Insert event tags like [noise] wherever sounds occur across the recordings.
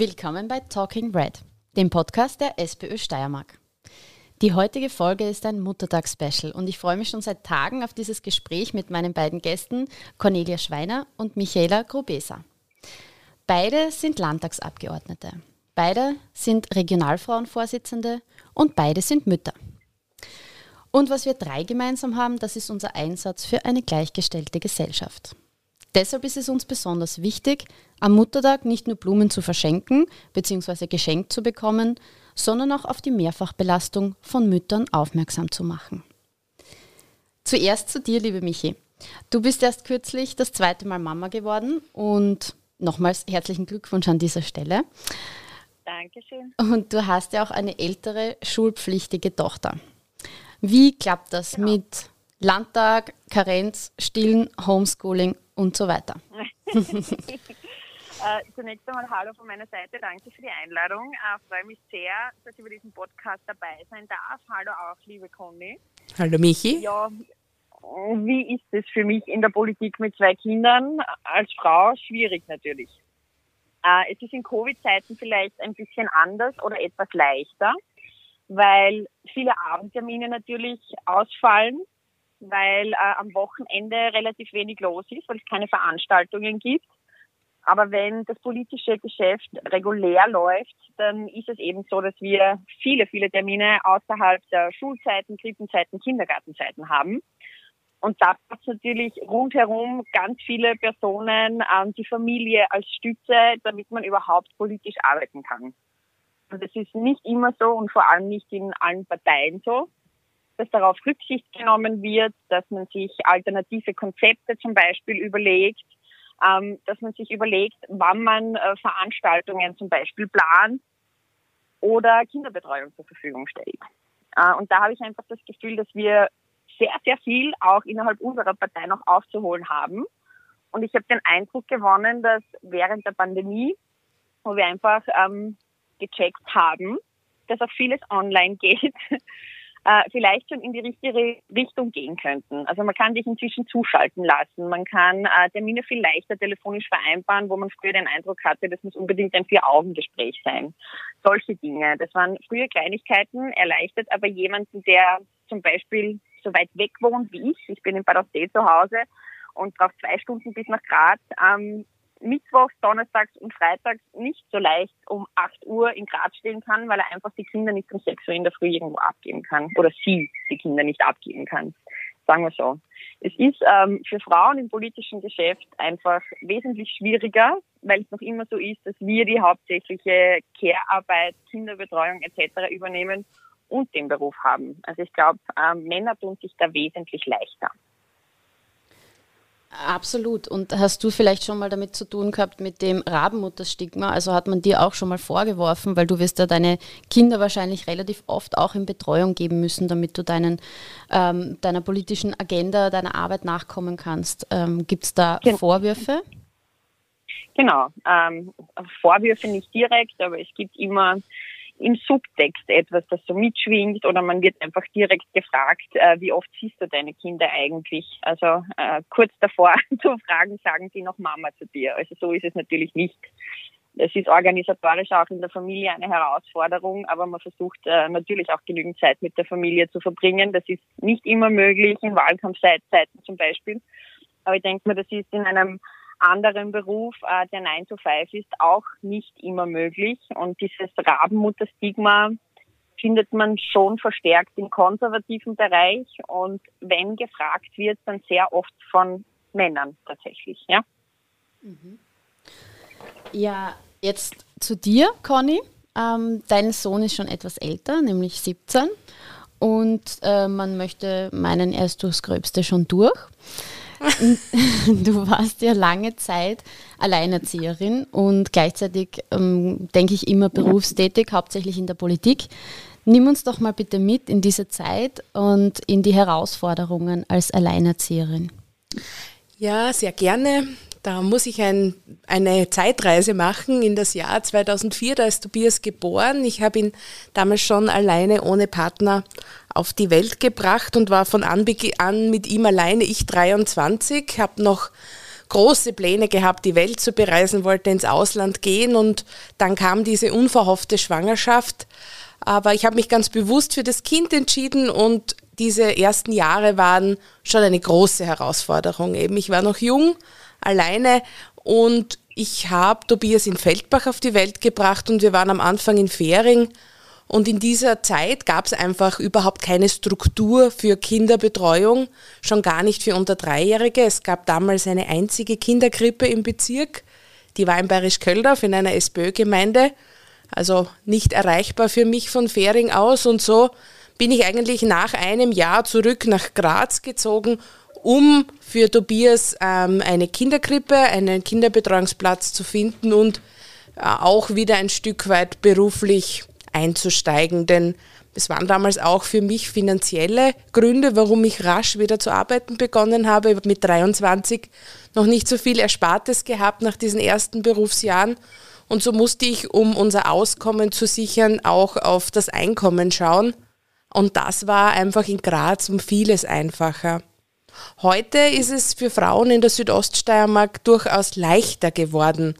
Willkommen bei Talking Red, dem Podcast der SPÖ Steiermark. Die heutige Folge ist ein Muttertag-Special und ich freue mich schon seit Tagen auf dieses Gespräch mit meinen beiden Gästen, Cornelia Schweiner und Michaela Grubesa. Beide sind Landtagsabgeordnete. Beide sind Regionalfrauenvorsitzende und beide sind Mütter. Und was wir drei gemeinsam haben, das ist unser Einsatz für eine gleichgestellte Gesellschaft. Deshalb ist es uns besonders wichtig, am Muttertag nicht nur Blumen zu verschenken bzw. geschenkt zu bekommen, sondern auch auf die Mehrfachbelastung von Müttern aufmerksam zu machen. Zuerst zu dir, liebe Michi. Du bist erst kürzlich das zweite Mal Mama geworden und nochmals herzlichen Glückwunsch an dieser Stelle. Dankeschön. Und du hast ja auch eine ältere schulpflichtige Tochter. Wie klappt das genau. mit Landtag, Karenz, Stillen, Homeschooling und so weiter? [laughs] Äh, zunächst einmal Hallo von meiner Seite. Danke für die Einladung. Ich äh, freue mich sehr, dass ich bei diesem Podcast dabei sein darf. Hallo auch, liebe Conny. Hallo Michi. Ja, wie ist es für mich in der Politik mit zwei Kindern? Als Frau schwierig natürlich. Äh, es ist in Covid-Zeiten vielleicht ein bisschen anders oder etwas leichter, weil viele Abendtermine natürlich ausfallen, weil äh, am Wochenende relativ wenig los ist, weil es keine Veranstaltungen gibt. Aber wenn das politische Geschäft regulär läuft, dann ist es eben so, dass wir viele, viele Termine außerhalb der Schulzeiten, Krippenzeiten, Kindergartenzeiten haben. Und da es natürlich rundherum ganz viele Personen, ähm, die Familie als Stütze, damit man überhaupt politisch arbeiten kann. Und das ist nicht immer so und vor allem nicht in allen Parteien so, dass darauf Rücksicht genommen wird, dass man sich alternative Konzepte zum Beispiel überlegt, ähm, dass man sich überlegt, wann man äh, Veranstaltungen zum Beispiel plant oder Kinderbetreuung zur Verfügung stellt. Äh, und da habe ich einfach das Gefühl, dass wir sehr, sehr viel auch innerhalb unserer Partei noch aufzuholen haben. Und ich habe den Eindruck gewonnen, dass während der Pandemie, wo wir einfach ähm, gecheckt haben, dass auch vieles online [laughs] geht, äh, vielleicht schon in die richtige Richtung gehen könnten. Also man kann dich inzwischen zuschalten lassen, man kann äh, Termine viel leichter telefonisch vereinbaren, wo man früher den Eindruck hatte, das muss unbedingt ein Vier-Augen-Gespräch sein. Solche Dinge. Das waren früher Kleinigkeiten, erleichtert aber jemanden, der zum Beispiel so weit weg wohnt wie ich. Ich bin in Bad Aussee zu Hause und brauche zwei Stunden bis nach Graz. Ähm, Mittwochs, Donnerstags und Freitags nicht so leicht um 8 Uhr in Graz stehen kann, weil er einfach die Kinder nicht um 6 Uhr in der Früh irgendwo abgeben kann oder sie die Kinder nicht abgeben kann. Sagen wir so. Es ist ähm, für Frauen im politischen Geschäft einfach wesentlich schwieriger, weil es noch immer so ist, dass wir die hauptsächliche Care-Arbeit, Kinderbetreuung etc. übernehmen und den Beruf haben. Also ich glaube, ähm, Männer tun sich da wesentlich leichter. Absolut. Und hast du vielleicht schon mal damit zu tun gehabt mit dem Rabenmutterstigma? Also hat man dir auch schon mal vorgeworfen, weil du wirst ja deine Kinder wahrscheinlich relativ oft auch in Betreuung geben müssen, damit du deinen, ähm, deiner politischen Agenda, deiner Arbeit nachkommen kannst. Ähm, Gibt es da genau. Vorwürfe? Genau. Ähm, Vorwürfe nicht direkt, aber es gibt immer im Subtext etwas, das so mitschwingt oder man wird einfach direkt gefragt, äh, wie oft siehst du deine Kinder eigentlich? Also äh, kurz davor [laughs] zu fragen, sagen sie noch Mama zu dir. Also so ist es natürlich nicht. Es ist organisatorisch auch in der Familie eine Herausforderung, aber man versucht äh, natürlich auch genügend Zeit mit der Familie zu verbringen. Das ist nicht immer möglich, in Wahlkampfzeiten zum Beispiel. Aber ich denke mir, das ist in einem anderen Beruf, äh, der 9 to 5 ist, auch nicht immer möglich. Und dieses Rabenmutterstigma findet man schon verstärkt im konservativen Bereich und wenn gefragt wird, dann sehr oft von Männern tatsächlich, ja. Mhm. Ja, jetzt zu dir, Conny. Ähm, dein Sohn ist schon etwas älter, nämlich 17. Und äh, man möchte meinen, er ist durchs Gröbste schon durch. [laughs] du warst ja lange Zeit Alleinerzieherin und gleichzeitig, ähm, denke ich, immer berufstätig, hauptsächlich in der Politik. Nimm uns doch mal bitte mit in diese Zeit und in die Herausforderungen als Alleinerzieherin. Ja, sehr gerne. Da muss ich ein, eine Zeitreise machen in das Jahr 2004. Da ist Tobias geboren. Ich habe ihn damals schon alleine ohne Partner auf die Welt gebracht und war von Anbeginn an mit ihm alleine. Ich 23, habe noch große Pläne gehabt, die Welt zu bereisen, wollte ins Ausland gehen und dann kam diese unverhoffte Schwangerschaft. Aber ich habe mich ganz bewusst für das Kind entschieden und diese ersten Jahre waren schon eine große Herausforderung. Eben, ich war noch jung, alleine und ich habe Tobias in Feldbach auf die Welt gebracht und wir waren am Anfang in Fähring. Und in dieser Zeit gab es einfach überhaupt keine Struktur für Kinderbetreuung, schon gar nicht für unter Dreijährige. Es gab damals eine einzige Kinderkrippe im Bezirk, die war in Bayerisch-Kölldorf in einer SPÖ-Gemeinde, also nicht erreichbar für mich von Fähring aus. Und so bin ich eigentlich nach einem Jahr zurück nach Graz gezogen um für Tobias ähm, eine Kinderkrippe, einen Kinderbetreuungsplatz zu finden und äh, auch wieder ein Stück weit beruflich einzusteigen. Denn es waren damals auch für mich finanzielle Gründe, warum ich rasch wieder zu arbeiten begonnen habe. Mit 23 noch nicht so viel Erspartes gehabt nach diesen ersten Berufsjahren. Und so musste ich, um unser Auskommen zu sichern, auch auf das Einkommen schauen. Und das war einfach in Graz um vieles einfacher. Heute ist es für Frauen in der Südoststeiermark durchaus leichter geworden,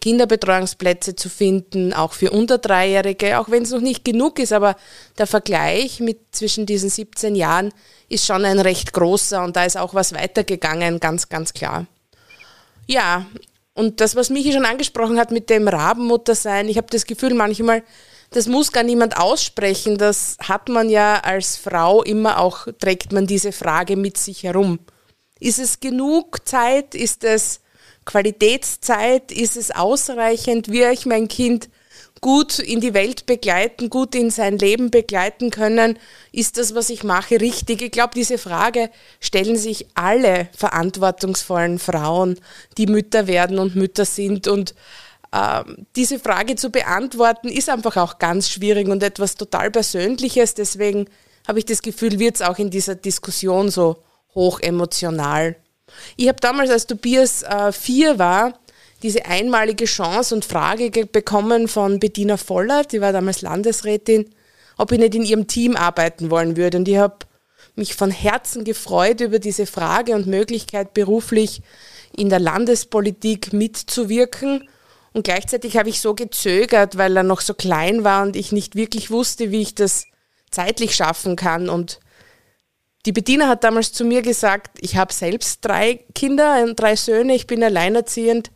Kinderbetreuungsplätze zu finden, auch für unter Dreijährige, auch wenn es noch nicht genug ist, aber der Vergleich mit zwischen diesen 17 Jahren ist schon ein recht großer und da ist auch was weitergegangen, ganz, ganz klar. Ja, und das, was Michi schon angesprochen hat mit dem Rabenmutter sein, ich habe das Gefühl, manchmal das muss gar niemand aussprechen. Das hat man ja als Frau immer auch, trägt man diese Frage mit sich herum. Ist es genug Zeit? Ist es Qualitätszeit? Ist es ausreichend? Wie ich mein Kind gut in die Welt begleiten, gut in sein Leben begleiten können? Ist das, was ich mache, richtig? Ich glaube, diese Frage stellen sich alle verantwortungsvollen Frauen, die Mütter werden und Mütter sind. Und ähm, diese Frage zu beantworten, ist einfach auch ganz schwierig und etwas total Persönliches. Deswegen habe ich das Gefühl, wird es auch in dieser Diskussion so hoch emotional. Ich habe damals, als Tobias äh, vier war, diese einmalige Chance und Frage bekommen von Bettina Voller, die war damals Landesrätin, ob ich nicht in ihrem Team arbeiten wollen würde. Und ich habe mich von Herzen gefreut über diese Frage und Möglichkeit, beruflich in der Landespolitik mitzuwirken und gleichzeitig habe ich so gezögert, weil er noch so klein war und ich nicht wirklich wusste, wie ich das zeitlich schaffen kann. Und die Bediener hat damals zu mir gesagt, ich habe selbst drei Kinder und drei Söhne, ich bin alleinerziehend.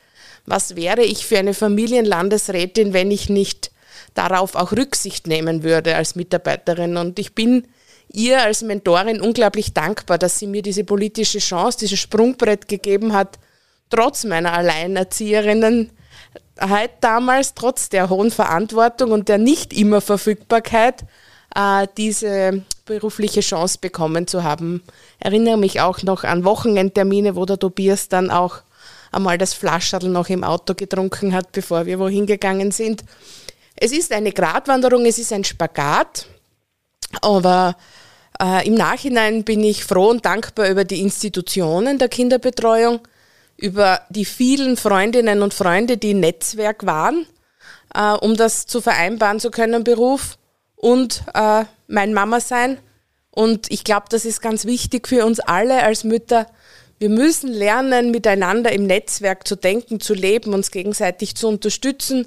Was wäre ich für eine Familienlandesrätin, wenn ich nicht darauf auch Rücksicht nehmen würde als Mitarbeiterin? Und ich bin ihr als Mentorin unglaublich dankbar, dass sie mir diese politische Chance, dieses Sprungbrett gegeben hat, trotz meiner Alleinerzieherinnen halt damals trotz der hohen Verantwortung und der nicht immer Verfügbarkeit äh, diese berufliche Chance bekommen zu haben. Erinnere mich auch noch an Wochenendtermine, wo der Tobias dann auch einmal das Flaschadl noch im Auto getrunken hat, bevor wir wohin gegangen sind. Es ist eine Gratwanderung, es ist ein Spagat, aber äh, im Nachhinein bin ich froh und dankbar über die Institutionen der Kinderbetreuung, über die vielen Freundinnen und Freunde, die Netzwerk waren, äh, um das zu vereinbaren zu können, Beruf und äh, mein Mama sein. Und ich glaube, das ist ganz wichtig für uns alle als Mütter. Wir müssen lernen, miteinander im Netzwerk zu denken, zu leben, uns gegenseitig zu unterstützen,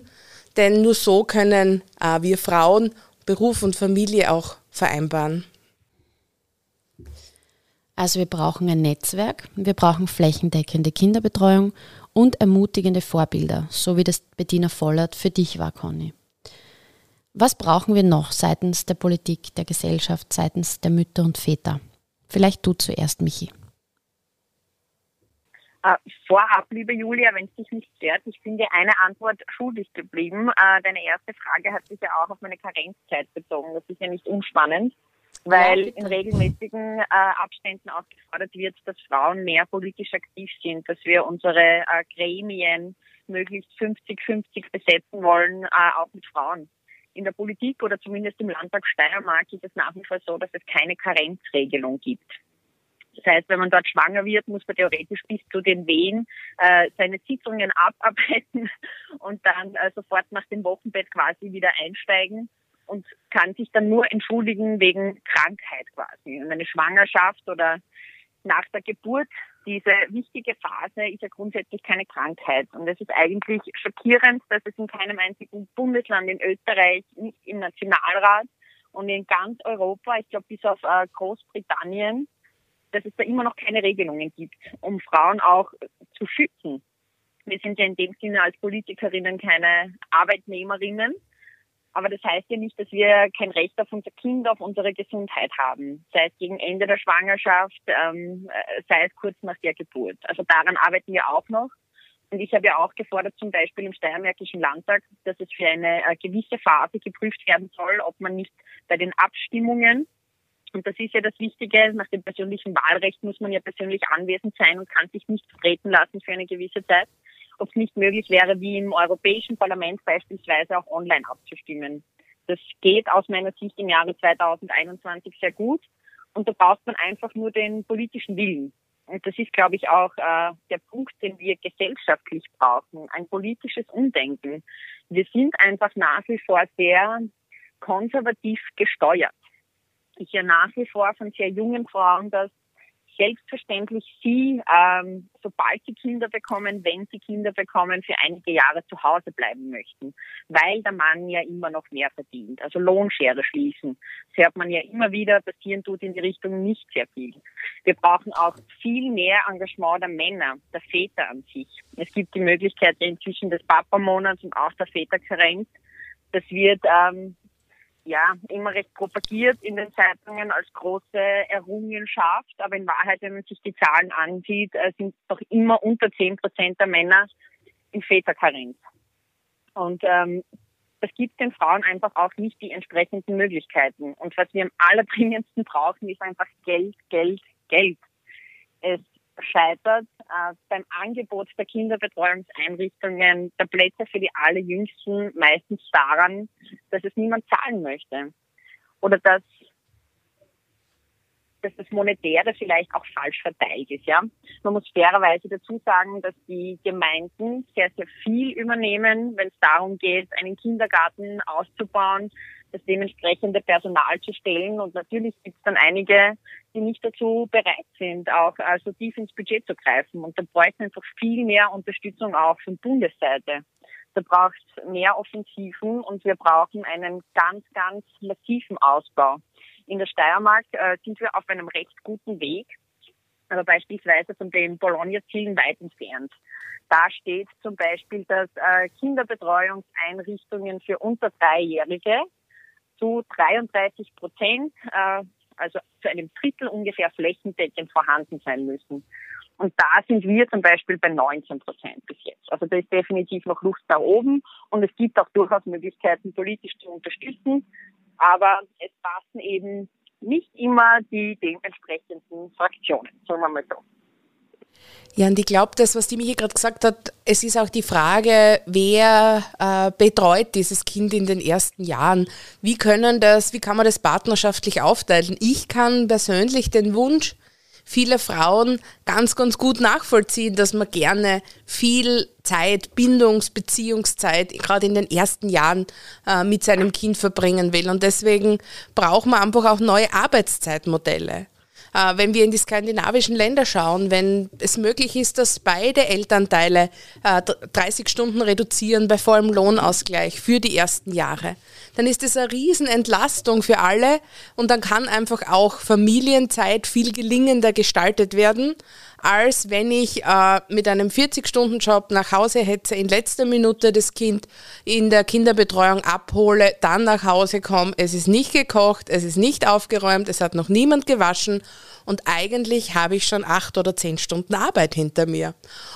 denn nur so können äh, wir Frauen Beruf und Familie auch vereinbaren. Also wir brauchen ein Netzwerk, wir brauchen flächendeckende Kinderbetreuung und ermutigende Vorbilder, so wie das Bettina Vollert für dich war, Conny. Was brauchen wir noch seitens der Politik, der Gesellschaft, seitens der Mütter und Väter? Vielleicht du zuerst, Michi. Uh, vorab, liebe Julia, wenn es dich nicht stört, ich bin dir eine Antwort schuldig geblieben. Uh, deine erste Frage hat sich ja auch auf meine Karenzzeit bezogen. Das ist ja nicht unspannend weil ja, in regelmäßigen äh, Abständen auch gefordert wird, dass Frauen mehr politisch aktiv sind, dass wir unsere äh, Gremien möglichst 50-50 besetzen wollen, äh, auch mit Frauen. In der Politik oder zumindest im Landtag Steiermark ist es nach wie vor so, dass es keine Karenzregelung gibt. Das heißt, wenn man dort schwanger wird, muss man theoretisch bis zu den Wehen äh, seine Sitzungen abarbeiten [laughs] und dann äh, sofort nach dem Wochenbett quasi wieder einsteigen und kann sich dann nur entschuldigen wegen Krankheit quasi. Und eine Schwangerschaft oder nach der Geburt diese wichtige Phase ist ja grundsätzlich keine Krankheit. Und es ist eigentlich schockierend, dass es in keinem einzigen Bundesland in Österreich, nicht im Nationalrat und in ganz Europa, ich glaube bis auf äh, Großbritannien, dass es da immer noch keine Regelungen gibt, um Frauen auch zu schützen. Wir sind ja in dem Sinne als Politikerinnen keine Arbeitnehmerinnen, aber das heißt ja nicht, dass wir kein Recht auf unser Kind, auf unsere Gesundheit haben, sei es gegen Ende der Schwangerschaft, ähm, äh, sei es kurz nach der Geburt. Also daran arbeiten wir auch noch. Und ich habe ja auch gefordert, zum Beispiel im Steiermärkischen Landtag, dass es für eine äh, gewisse Phase geprüft werden soll, ob man nicht bei den Abstimmungen, und das ist ja das Wichtige, nach dem persönlichen Wahlrecht muss man ja persönlich anwesend sein und kann sich nicht vertreten lassen für eine gewisse Zeit, ob es nicht möglich wäre, wie im Europäischen Parlament beispielsweise auch online abzustimmen. Das geht aus meiner Sicht im Jahre 2021 sehr gut. Und da braucht man einfach nur den politischen Willen. Und das ist, glaube ich, auch äh, der Punkt, den wir gesellschaftlich brauchen. Ein politisches Umdenken. Wir sind einfach nach wie vor sehr konservativ gesteuert. Ich ja nach wie vor von sehr jungen Frauen, dass selbstverständlich sie, ähm, sobald sie Kinder bekommen, wenn sie Kinder bekommen, für einige Jahre zu Hause bleiben möchten, weil der Mann ja immer noch mehr verdient. Also Lohnschere schließen. Das hört man ja immer wieder, passieren tut in die Richtung nicht sehr viel. Wir brauchen auch viel mehr Engagement der Männer, der Väter an sich. Es gibt die Möglichkeit inzwischen des Papamonats und auch der Väterkarenz. Das wird ähm, ja, immer recht propagiert in den Zeitungen als große Errungenschaft. Aber in Wahrheit, wenn man sich die Zahlen ansieht, äh, sind doch immer unter 10 Prozent der Männer in Väterkarenz. Und ähm, das gibt den Frauen einfach auch nicht die entsprechenden Möglichkeiten. Und was wir am [laughs] allerdringendsten brauchen, ist einfach Geld, Geld, Geld. Es scheitert äh, beim Angebot der Kinderbetreuungseinrichtungen der Plätze für die Allerjüngsten meistens daran, dass es niemand zahlen möchte. Oder dass, dass das Monetäre vielleicht auch falsch verteilt ist. Ja? Man muss fairerweise dazu sagen, dass die Gemeinden sehr, sehr viel übernehmen, wenn es darum geht, einen Kindergarten auszubauen, das dementsprechende Personal zu stellen. Und natürlich gibt es dann einige, die nicht dazu bereit sind, auch also tief ins Budget zu greifen. Und da bräuchten einfach viel mehr Unterstützung auch von Bundesseite. Da braucht es mehr Offensiven und wir brauchen einen ganz, ganz massiven Ausbau. In der Steiermark äh, sind wir auf einem recht guten Weg, aber beispielsweise von den Bologna-Zielen weit entfernt. Da steht zum Beispiel, dass äh, Kinderbetreuungseinrichtungen für unter Dreijährige zu 33 Prozent, äh, also zu einem Drittel ungefähr flächendeckend vorhanden sein müssen. Und da sind wir zum Beispiel bei 19 Prozent bis jetzt. Also da ist definitiv noch Luft da oben und es gibt auch durchaus Möglichkeiten, politisch zu unterstützen. Aber es passen eben nicht immer die dementsprechenden Fraktionen, sagen wir mal so. Ja, und ich glaube, das, was die Michi gerade gesagt hat, es ist auch die Frage, wer äh, betreut dieses Kind in den ersten Jahren? Wie können das, wie kann man das partnerschaftlich aufteilen? Ich kann persönlich den Wunsch vieler Frauen ganz, ganz gut nachvollziehen, dass man gerne viel Zeit, Bindungs-, Beziehungszeit, gerade in den ersten Jahren äh, mit seinem Kind verbringen will. Und deswegen braucht man einfach auch neue Arbeitszeitmodelle. Äh, wenn wir in die skandinavischen Länder schauen, wenn es möglich ist, dass beide Elternteile 30 äh, Stunden reduzieren bei vollem Lohnausgleich für die ersten Jahre, dann ist das eine Riesenentlastung für alle und dann kann einfach auch Familienzeit viel gelingender gestaltet werden als wenn ich äh, mit einem 40-Stunden-Job nach Hause hetze, in letzter Minute das Kind in der Kinderbetreuung abhole, dann nach Hause komme, es ist nicht gekocht, es ist nicht aufgeräumt, es hat noch niemand gewaschen und eigentlich habe ich schon acht oder zehn Stunden Arbeit hinter mir.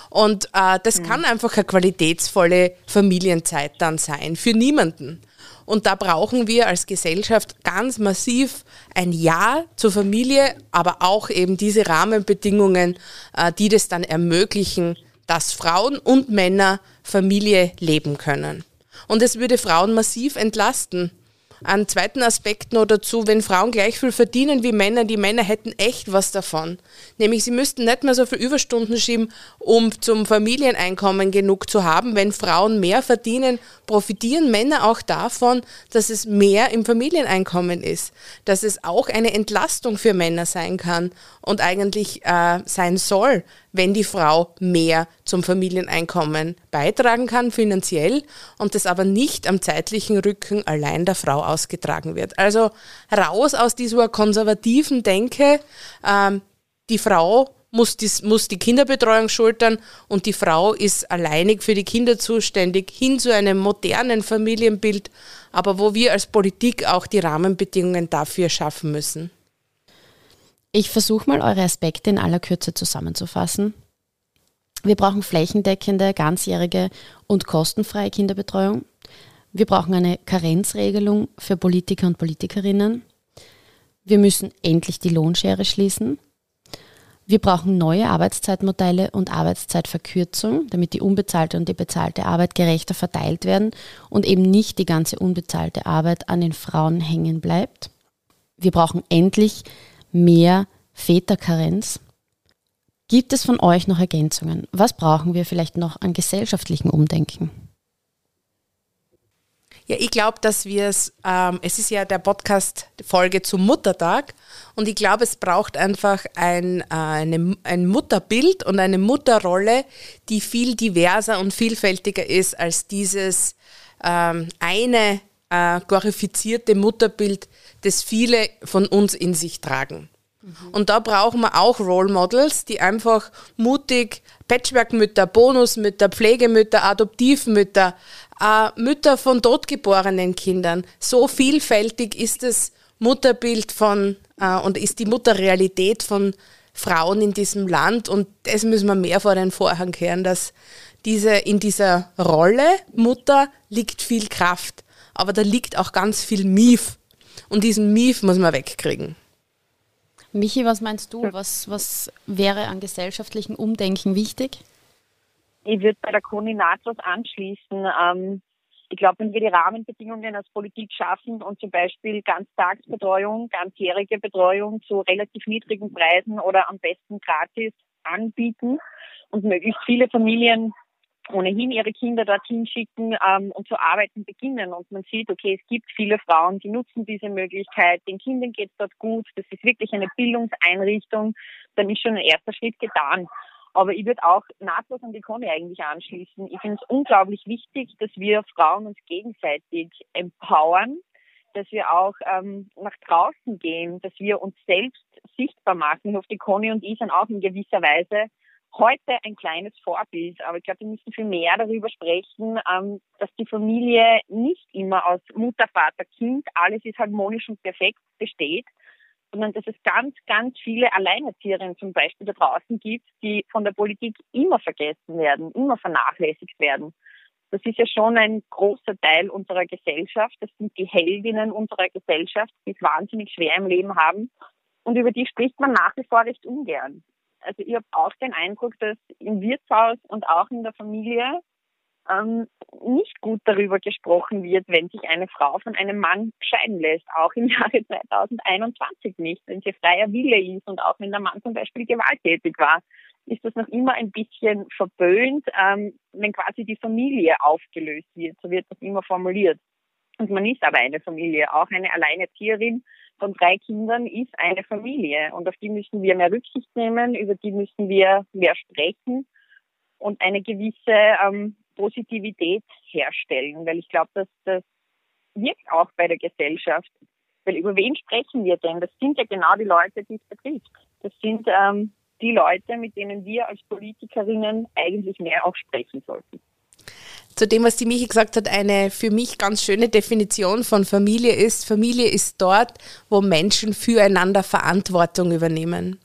Und äh, das mhm. kann einfach eine qualitätsvolle Familienzeit dann sein, für niemanden. Und da brauchen wir als Gesellschaft ganz massiv ein Ja zur Familie, aber auch eben diese Rahmenbedingungen, äh, die das dann ermöglichen, dass Frauen und Männer Familie leben können. Und es würde Frauen massiv entlasten. Einen zweiten Aspekt noch dazu, wenn Frauen gleich viel verdienen wie Männer, die Männer hätten echt was davon. Nämlich sie müssten nicht mehr so viel Überstunden schieben, um zum Familieneinkommen genug zu haben. Wenn Frauen mehr verdienen, profitieren Männer auch davon, dass es mehr im Familieneinkommen ist. Dass es auch eine Entlastung für Männer sein kann und eigentlich äh, sein soll, wenn die Frau mehr zum Familieneinkommen beitragen kann finanziell und das aber nicht am zeitlichen Rücken allein der Frau ausgetragen wird. Also raus aus dieser konservativen Denke, ähm, die Frau muss die, muss die Kinderbetreuung schultern und die Frau ist alleinig für die Kinder zuständig, hin zu einem modernen Familienbild, aber wo wir als Politik auch die Rahmenbedingungen dafür schaffen müssen. Ich versuche mal eure Aspekte in aller Kürze zusammenzufassen. Wir brauchen flächendeckende, ganzjährige und kostenfreie Kinderbetreuung. Wir brauchen eine Karenzregelung für Politiker und Politikerinnen. Wir müssen endlich die Lohnschere schließen. Wir brauchen neue Arbeitszeitmodelle und Arbeitszeitverkürzung, damit die unbezahlte und die bezahlte Arbeit gerechter verteilt werden und eben nicht die ganze unbezahlte Arbeit an den Frauen hängen bleibt. Wir brauchen endlich mehr Väterkarenz. Gibt es von euch noch Ergänzungen? Was brauchen wir vielleicht noch an gesellschaftlichen Umdenken? Ja, ich glaube, dass wir es, ähm, es ist ja der Podcast-Folge zum Muttertag und ich glaube, es braucht einfach ein, äh, eine, ein Mutterbild und eine Mutterrolle, die viel diverser und vielfältiger ist als dieses ähm, eine äh, glorifizierte Mutterbild, das viele von uns in sich tragen. Und da brauchen wir auch Role Models, die einfach mutig Patchwork-Mütter, Bonusmütter, Pflegemütter, Adoptivmütter, äh, Mütter von totgeborenen Kindern. So vielfältig ist das Mutterbild von äh, und ist die Mutterrealität von Frauen in diesem Land und das müssen wir mehr vor den Vorhang kehren, dass diese, in dieser Rolle Mutter liegt viel Kraft, aber da liegt auch ganz viel Mief und diesen Mief muss man wegkriegen. Michi, was meinst du? Was, was wäre an gesellschaftlichen Umdenken wichtig? Ich würde bei der Conny nahtlos anschließen. Ähm, ich glaube, wenn wir die Rahmenbedingungen als Politik schaffen und zum Beispiel Ganztagsbetreuung, ganzjährige Betreuung zu relativ niedrigen Preisen oder am besten gratis anbieten und möglichst viele Familien ohnehin ihre Kinder dorthin schicken ähm, und zu arbeiten beginnen. Und man sieht, okay, es gibt viele Frauen, die nutzen diese Möglichkeit, den Kindern geht es dort gut, das ist wirklich eine Bildungseinrichtung, dann ist schon ein erster Schritt getan. Aber ich würde auch nahtlos an die Conny eigentlich anschließen. Ich finde es unglaublich wichtig, dass wir Frauen uns gegenseitig empowern, dass wir auch ähm, nach draußen gehen, dass wir uns selbst sichtbar machen. Ich hoffe, die Conny und ich sind auch in gewisser Weise heute ein kleines Vorbild, aber ich glaube, wir müssen viel mehr darüber sprechen, ähm, dass die Familie nicht immer aus Mutter, Vater, Kind, alles ist harmonisch und perfekt besteht, sondern dass es ganz, ganz viele Alleinerzieherinnen zum Beispiel da draußen gibt, die von der Politik immer vergessen werden, immer vernachlässigt werden. Das ist ja schon ein großer Teil unserer Gesellschaft. Das sind die Heldinnen unserer Gesellschaft, die es wahnsinnig schwer im Leben haben. Und über die spricht man nach wie vor recht ungern also ich habe auch den Eindruck, dass im Wirtshaus und auch in der Familie ähm, nicht gut darüber gesprochen wird, wenn sich eine Frau von einem Mann scheiden lässt, auch im [laughs] Jahre 2021 nicht, wenn sie freier Wille ist und auch wenn der Mann zum Beispiel gewalttätig war, ist das noch immer ein bisschen verböhnt, ähm, wenn quasi die Familie aufgelöst wird, so wird das immer formuliert. Und man ist aber eine Familie, auch eine Alleinerzieherin von drei Kindern ist eine Familie und auf die müssen wir mehr Rücksicht nehmen, über die müssen wir mehr sprechen und eine gewisse ähm, Positivität herstellen, weil ich glaube, dass das wirkt auch bei der Gesellschaft. Weil über wen sprechen wir denn? Das sind ja genau die Leute, die es betrifft. Das sind ähm, die Leute, mit denen wir als Politikerinnen eigentlich mehr auch sprechen sollten zu dem, was die Michi gesagt hat, eine für mich ganz schöne Definition von Familie ist, Familie ist dort, wo Menschen füreinander Verantwortung übernehmen.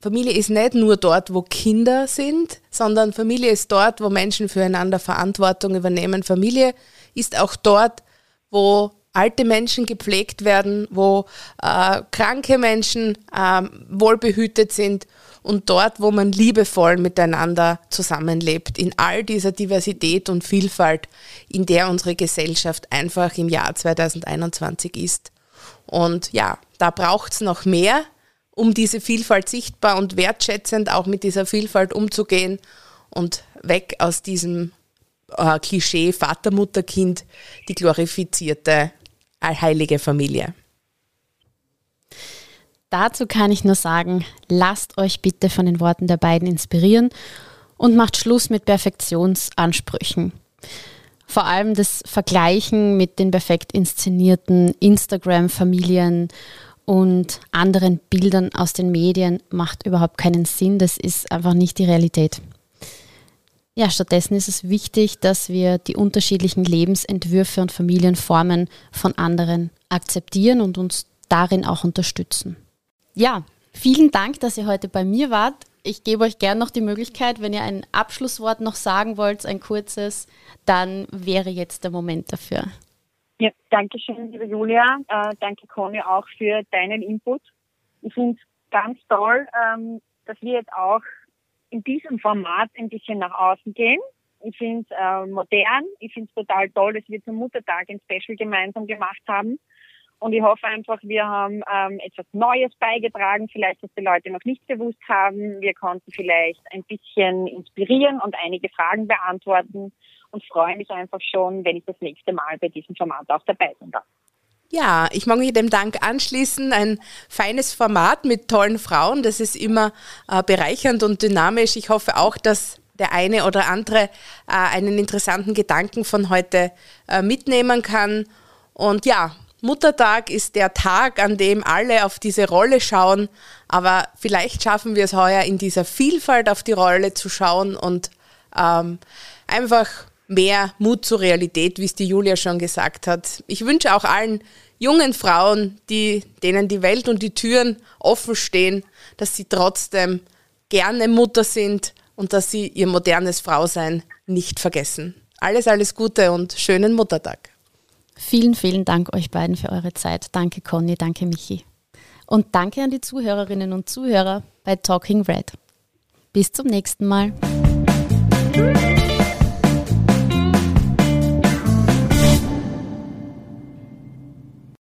Familie ist nicht nur dort, wo Kinder sind, sondern Familie ist dort, wo Menschen füreinander Verantwortung übernehmen. Familie ist auch dort, wo alte Menschen gepflegt werden, wo äh, kranke Menschen äh, wohlbehütet sind und dort, wo man liebevoll miteinander zusammenlebt, in all dieser Diversität und Vielfalt, in der unsere Gesellschaft einfach im Jahr 2021 ist. Und ja, da braucht es noch mehr, um diese Vielfalt sichtbar und wertschätzend auch mit dieser Vielfalt umzugehen und weg aus diesem äh, Klischee Vater, Mutter, Kind, die glorifizierte allheilige Familie. Dazu kann ich nur sagen, lasst euch bitte von den Worten der beiden inspirieren und macht Schluss mit Perfektionsansprüchen. Vor allem das Vergleichen mit den perfekt inszenierten Instagram-Familien und anderen Bildern aus den Medien macht überhaupt keinen Sinn. Das ist einfach nicht die Realität. Ja, stattdessen ist es wichtig, dass wir die unterschiedlichen Lebensentwürfe und Familienformen von anderen akzeptieren und uns darin auch unterstützen. Ja, vielen Dank, dass ihr heute bei mir wart. Ich gebe euch gerne noch die Möglichkeit, wenn ihr ein Abschlusswort noch sagen wollt, ein kurzes, dann wäre jetzt der Moment dafür. Ja, danke schön, liebe Julia. Äh, danke, Conny, auch für deinen Input. Ich finde es ganz toll, ähm, dass wir jetzt auch in diesem Format ein bisschen nach außen gehen. Ich finde es äh, modern, ich finde es total toll, dass wir zum Muttertag ein Special gemeinsam gemacht haben. Und ich hoffe einfach, wir haben ähm, etwas Neues beigetragen, vielleicht was die Leute noch nicht gewusst haben. Wir konnten vielleicht ein bisschen inspirieren und einige Fragen beantworten und freue mich einfach schon, wenn ich das nächste Mal bei diesem Format auch dabei sein darf. Ja, ich mag mich dem Dank anschließen. Ein feines Format mit tollen Frauen. Das ist immer äh, bereichernd und dynamisch. Ich hoffe auch, dass der eine oder andere äh, einen interessanten Gedanken von heute äh, mitnehmen kann. Und ja, Muttertag ist der Tag, an dem alle auf diese Rolle schauen. Aber vielleicht schaffen wir es heuer in dieser Vielfalt auf die Rolle zu schauen und ähm, einfach mehr Mut zur Realität, wie es die Julia schon gesagt hat. Ich wünsche auch allen jungen Frauen, die, denen die Welt und die Türen offen stehen, dass sie trotzdem gerne Mutter sind und dass sie ihr modernes Frausein nicht vergessen. Alles, alles Gute und schönen Muttertag. Vielen, vielen Dank euch beiden für eure Zeit. Danke Conny, danke Michi. Und danke an die Zuhörerinnen und Zuhörer bei Talking Red. Bis zum nächsten Mal.